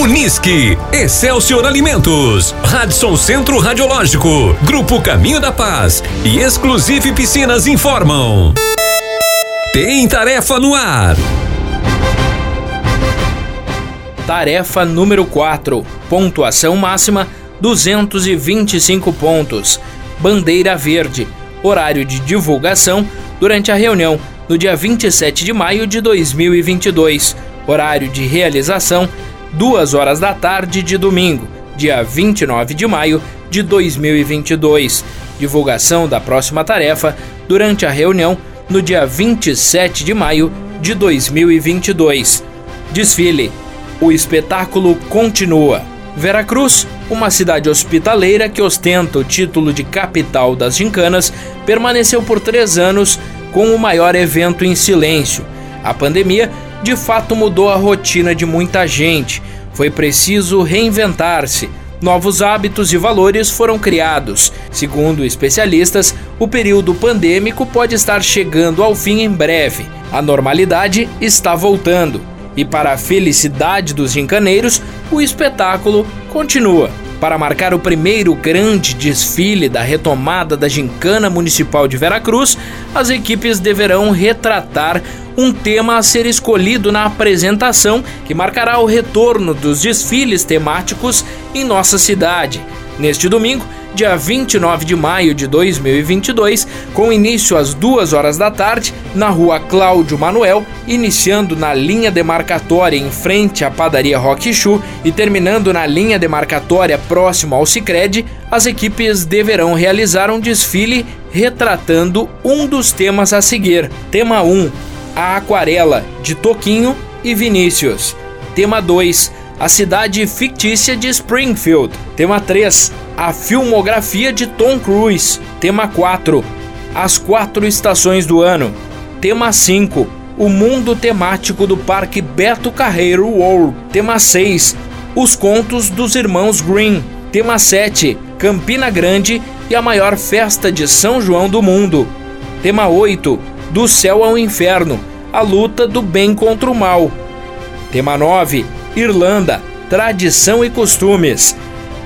Unisque, Excelsior Alimentos, Radisson Centro Radiológico, Grupo Caminho da Paz e Exclusive Piscinas informam. Tem tarefa no ar. Tarefa número 4. Pontuação máxima 225 pontos. Bandeira verde. Horário de divulgação durante a reunião no dia 27 de maio de 2022. Horário de realização 2 horas da tarde de domingo, dia 29 de maio de 2022. Divulgação da próxima tarefa durante a reunião no dia 27 de maio de 2022. Desfile. O espetáculo continua. Veracruz, uma cidade hospitaleira que ostenta o título de capital das gincanas, permaneceu por três anos com o maior evento em silêncio. A pandemia de fato mudou a rotina de muita gente. Foi preciso reinventar-se. Novos hábitos e valores foram criados. Segundo especialistas, o período pandêmico pode estar chegando ao fim em breve. A normalidade está voltando. E para a felicidade dos gincaneiros, o espetáculo continua. Para marcar o primeiro grande desfile da retomada da Gincana Municipal de Veracruz, as equipes deverão retratar um tema a ser escolhido na apresentação que marcará o retorno dos desfiles temáticos em nossa cidade. Neste domingo, dia 29 de maio de 2022, com início às 2 horas da tarde, na rua Cláudio Manuel, iniciando na linha demarcatória em frente à padaria Rock Shoe e terminando na linha demarcatória próximo ao Cicred, as equipes deverão realizar um desfile retratando um dos temas a seguir. Tema 1: A Aquarela, de Toquinho e Vinícius. Tema 2: A cidade fictícia de Springfield. Tema 3: a filmografia de Tom Cruise. Tema 4: As quatro estações do ano. Tema 5: O mundo temático do Parque Beto Carreiro World. Tema 6: Os contos dos irmãos Green. Tema 7: Campina Grande e a maior festa de São João do mundo. Tema 8: Do céu ao inferno. A luta do bem contra o mal. Tema 9: Irlanda, tradição e costumes.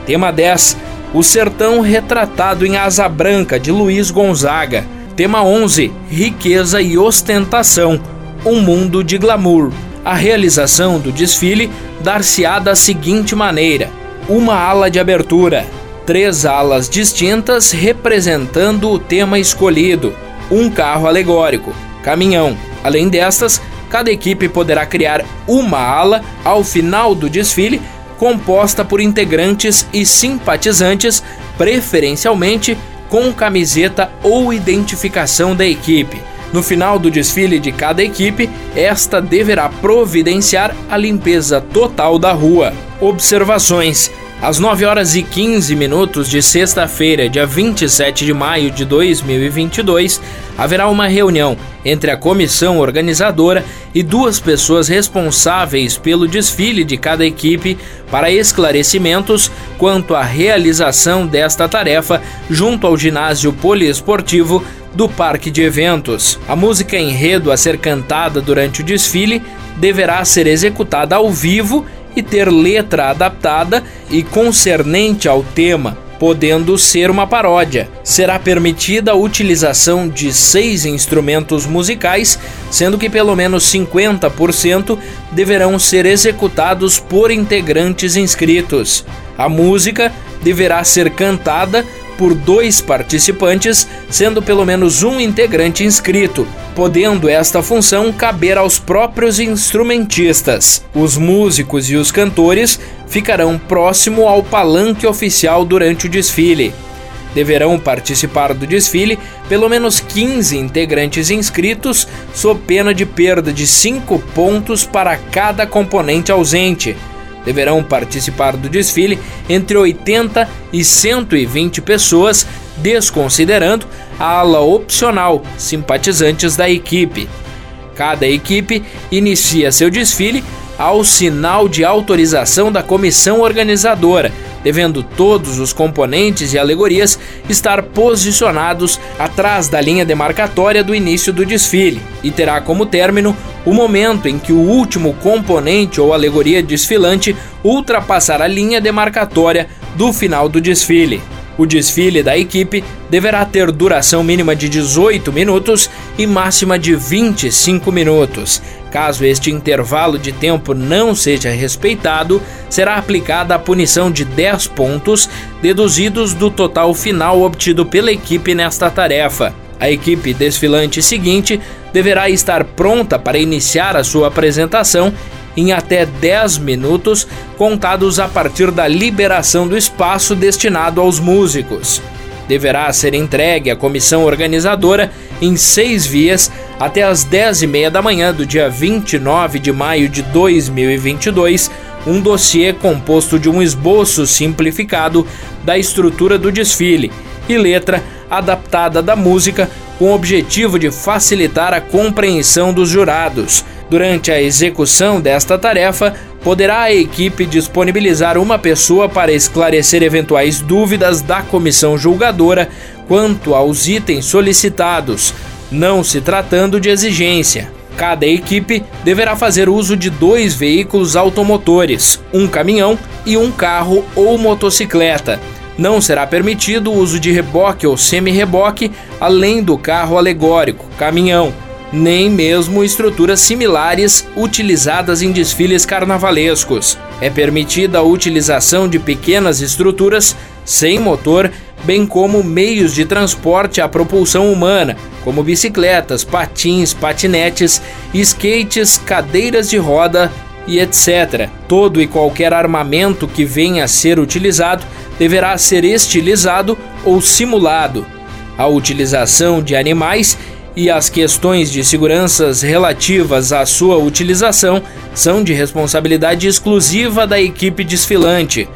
Tema 10: o Sertão Retratado em Asa Branca, de Luiz Gonzaga. Tema 11: Riqueza e Ostentação Um Mundo de Glamour. A realização do desfile dar-se-á da seguinte maneira: uma ala de abertura, três alas distintas representando o tema escolhido, um carro alegórico, caminhão. Além destas, cada equipe poderá criar uma ala ao final do desfile composta por integrantes e simpatizantes, preferencialmente com camiseta ou identificação da equipe. No final do desfile de cada equipe, esta deverá providenciar a limpeza total da rua. Observações: às 9 horas e 15 minutos de sexta-feira, dia 27 de maio de 2022, haverá uma reunião entre a comissão organizadora e duas pessoas responsáveis pelo desfile de cada equipe para esclarecimentos quanto à realização desta tarefa junto ao ginásio poliesportivo do Parque de Eventos. A música enredo a ser cantada durante o desfile deverá ser executada ao vivo e ter letra adaptada e concernente ao tema, podendo ser uma paródia. Será permitida a utilização de seis instrumentos musicais, sendo que pelo menos 50% deverão ser executados por integrantes inscritos. A música deverá ser cantada por dois participantes, sendo pelo menos um integrante inscrito, podendo esta função caber aos próprios instrumentistas. Os músicos e os cantores ficarão próximo ao palanque oficial durante o desfile. Deverão participar do desfile pelo menos 15 integrantes inscritos, sob pena de perda de 5 pontos para cada componente ausente deverão participar do desfile entre 80 e 120 pessoas, desconsiderando a ala opcional, simpatizantes da equipe. Cada equipe inicia seu desfile ao sinal de autorização da comissão organizadora, devendo todos os componentes e alegorias estar posicionados atrás da linha demarcatória do início do desfile e terá como término o momento em que o último componente ou alegoria desfilante ultrapassar a linha demarcatória do final do desfile. O desfile da equipe deverá ter duração mínima de 18 minutos e máxima de 25 minutos. Caso este intervalo de tempo não seja respeitado, será aplicada a punição de 10 pontos, deduzidos do total final obtido pela equipe nesta tarefa. A equipe desfilante seguinte deverá estar pronta para iniciar a sua apresentação em até 10 minutos, contados a partir da liberação do espaço destinado aos músicos. Deverá ser entregue à comissão organizadora em seis vias até as 10 e meia da manhã do dia 29 de maio de 2022 um dossiê composto de um esboço simplificado da estrutura do desfile e letra adaptada da música com o objetivo de facilitar a compreensão dos jurados. Durante a execução desta tarefa, poderá a equipe disponibilizar uma pessoa para esclarecer eventuais dúvidas da comissão julgadora quanto aos itens solicitados, não se tratando de exigência. Cada equipe deverá fazer uso de dois veículos automotores, um caminhão e um carro ou motocicleta. Não será permitido o uso de reboque ou semi-reboque, além do carro alegórico, caminhão, nem mesmo estruturas similares utilizadas em desfiles carnavalescos. É permitida a utilização de pequenas estruturas sem motor, bem como meios de transporte à propulsão humana, como bicicletas, patins, patinetes, skates, cadeiras de roda e etc. Todo e qualquer armamento que venha a ser utilizado deverá ser estilizado ou simulado. A utilização de animais e as questões de seguranças relativas à sua utilização são de responsabilidade exclusiva da equipe desfilante.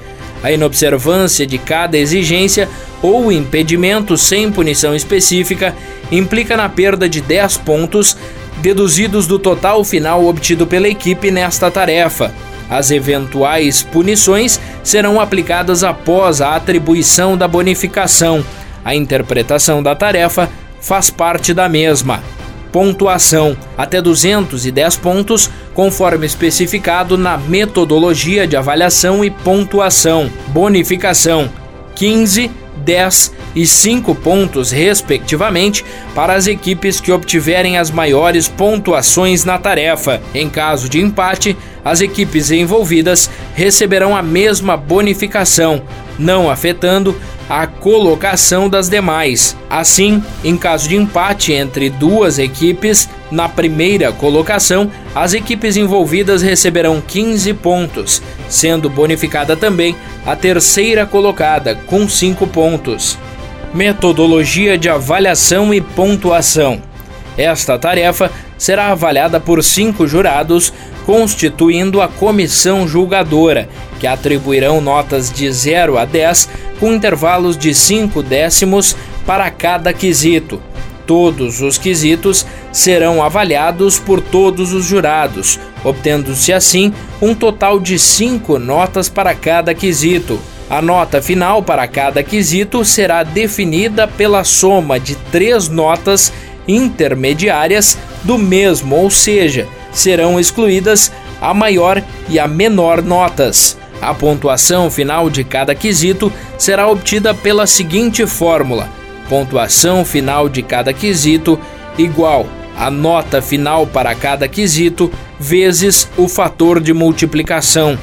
A inobservância de cada exigência ou impedimento sem punição específica implica na perda de 10 pontos, deduzidos do total final obtido pela equipe nesta tarefa. As eventuais punições serão aplicadas após a atribuição da bonificação. A interpretação da tarefa faz parte da mesma. Pontuação: até 210 pontos, conforme especificado na metodologia de avaliação e pontuação. Bonificação: 15, 10 e 5 pontos, respectivamente, para as equipes que obtiverem as maiores pontuações na tarefa. Em caso de empate, as equipes envolvidas receberão a mesma bonificação, não afetando a colocação das demais. Assim, em caso de empate entre duas equipes, na primeira colocação, as equipes envolvidas receberão 15 pontos, sendo bonificada também a terceira colocada, com 5 pontos. Metodologia de avaliação e pontuação. Esta tarefa será avaliada por cinco jurados, constituindo a comissão julgadora, que atribuirão notas de 0 a 10 com intervalos de 5 décimos para cada quesito. Todos os quesitos serão avaliados por todos os jurados, obtendo-se assim um total de 5 notas para cada quesito. A nota final para cada quesito será definida pela soma de três notas intermediárias do mesmo, ou seja, serão excluídas a maior e a menor notas. A pontuação final de cada quesito será obtida pela seguinte fórmula: pontuação final de cada quesito igual a nota final para cada quesito vezes o fator de multiplicação.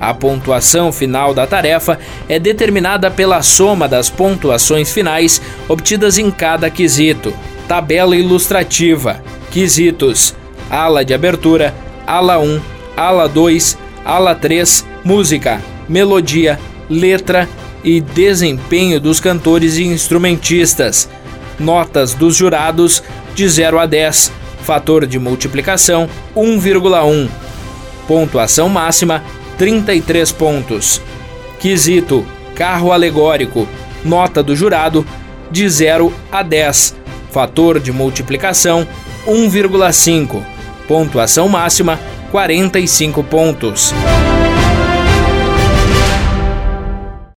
A pontuação final da tarefa é determinada pela soma das pontuações finais obtidas em cada quesito. Tabela ilustrativa: Quesitos: ala de abertura, ala 1, ala 2, ala 3, música, melodia, letra e desempenho dos cantores e instrumentistas. Notas dos jurados de 0 a 10. Fator de multiplicação 1,1. Pontuação máxima 33 pontos. Quesito: carro alegórico. Nota do jurado de 0 a 10. Fator de multiplicação 1,5. Pontuação máxima 45 pontos.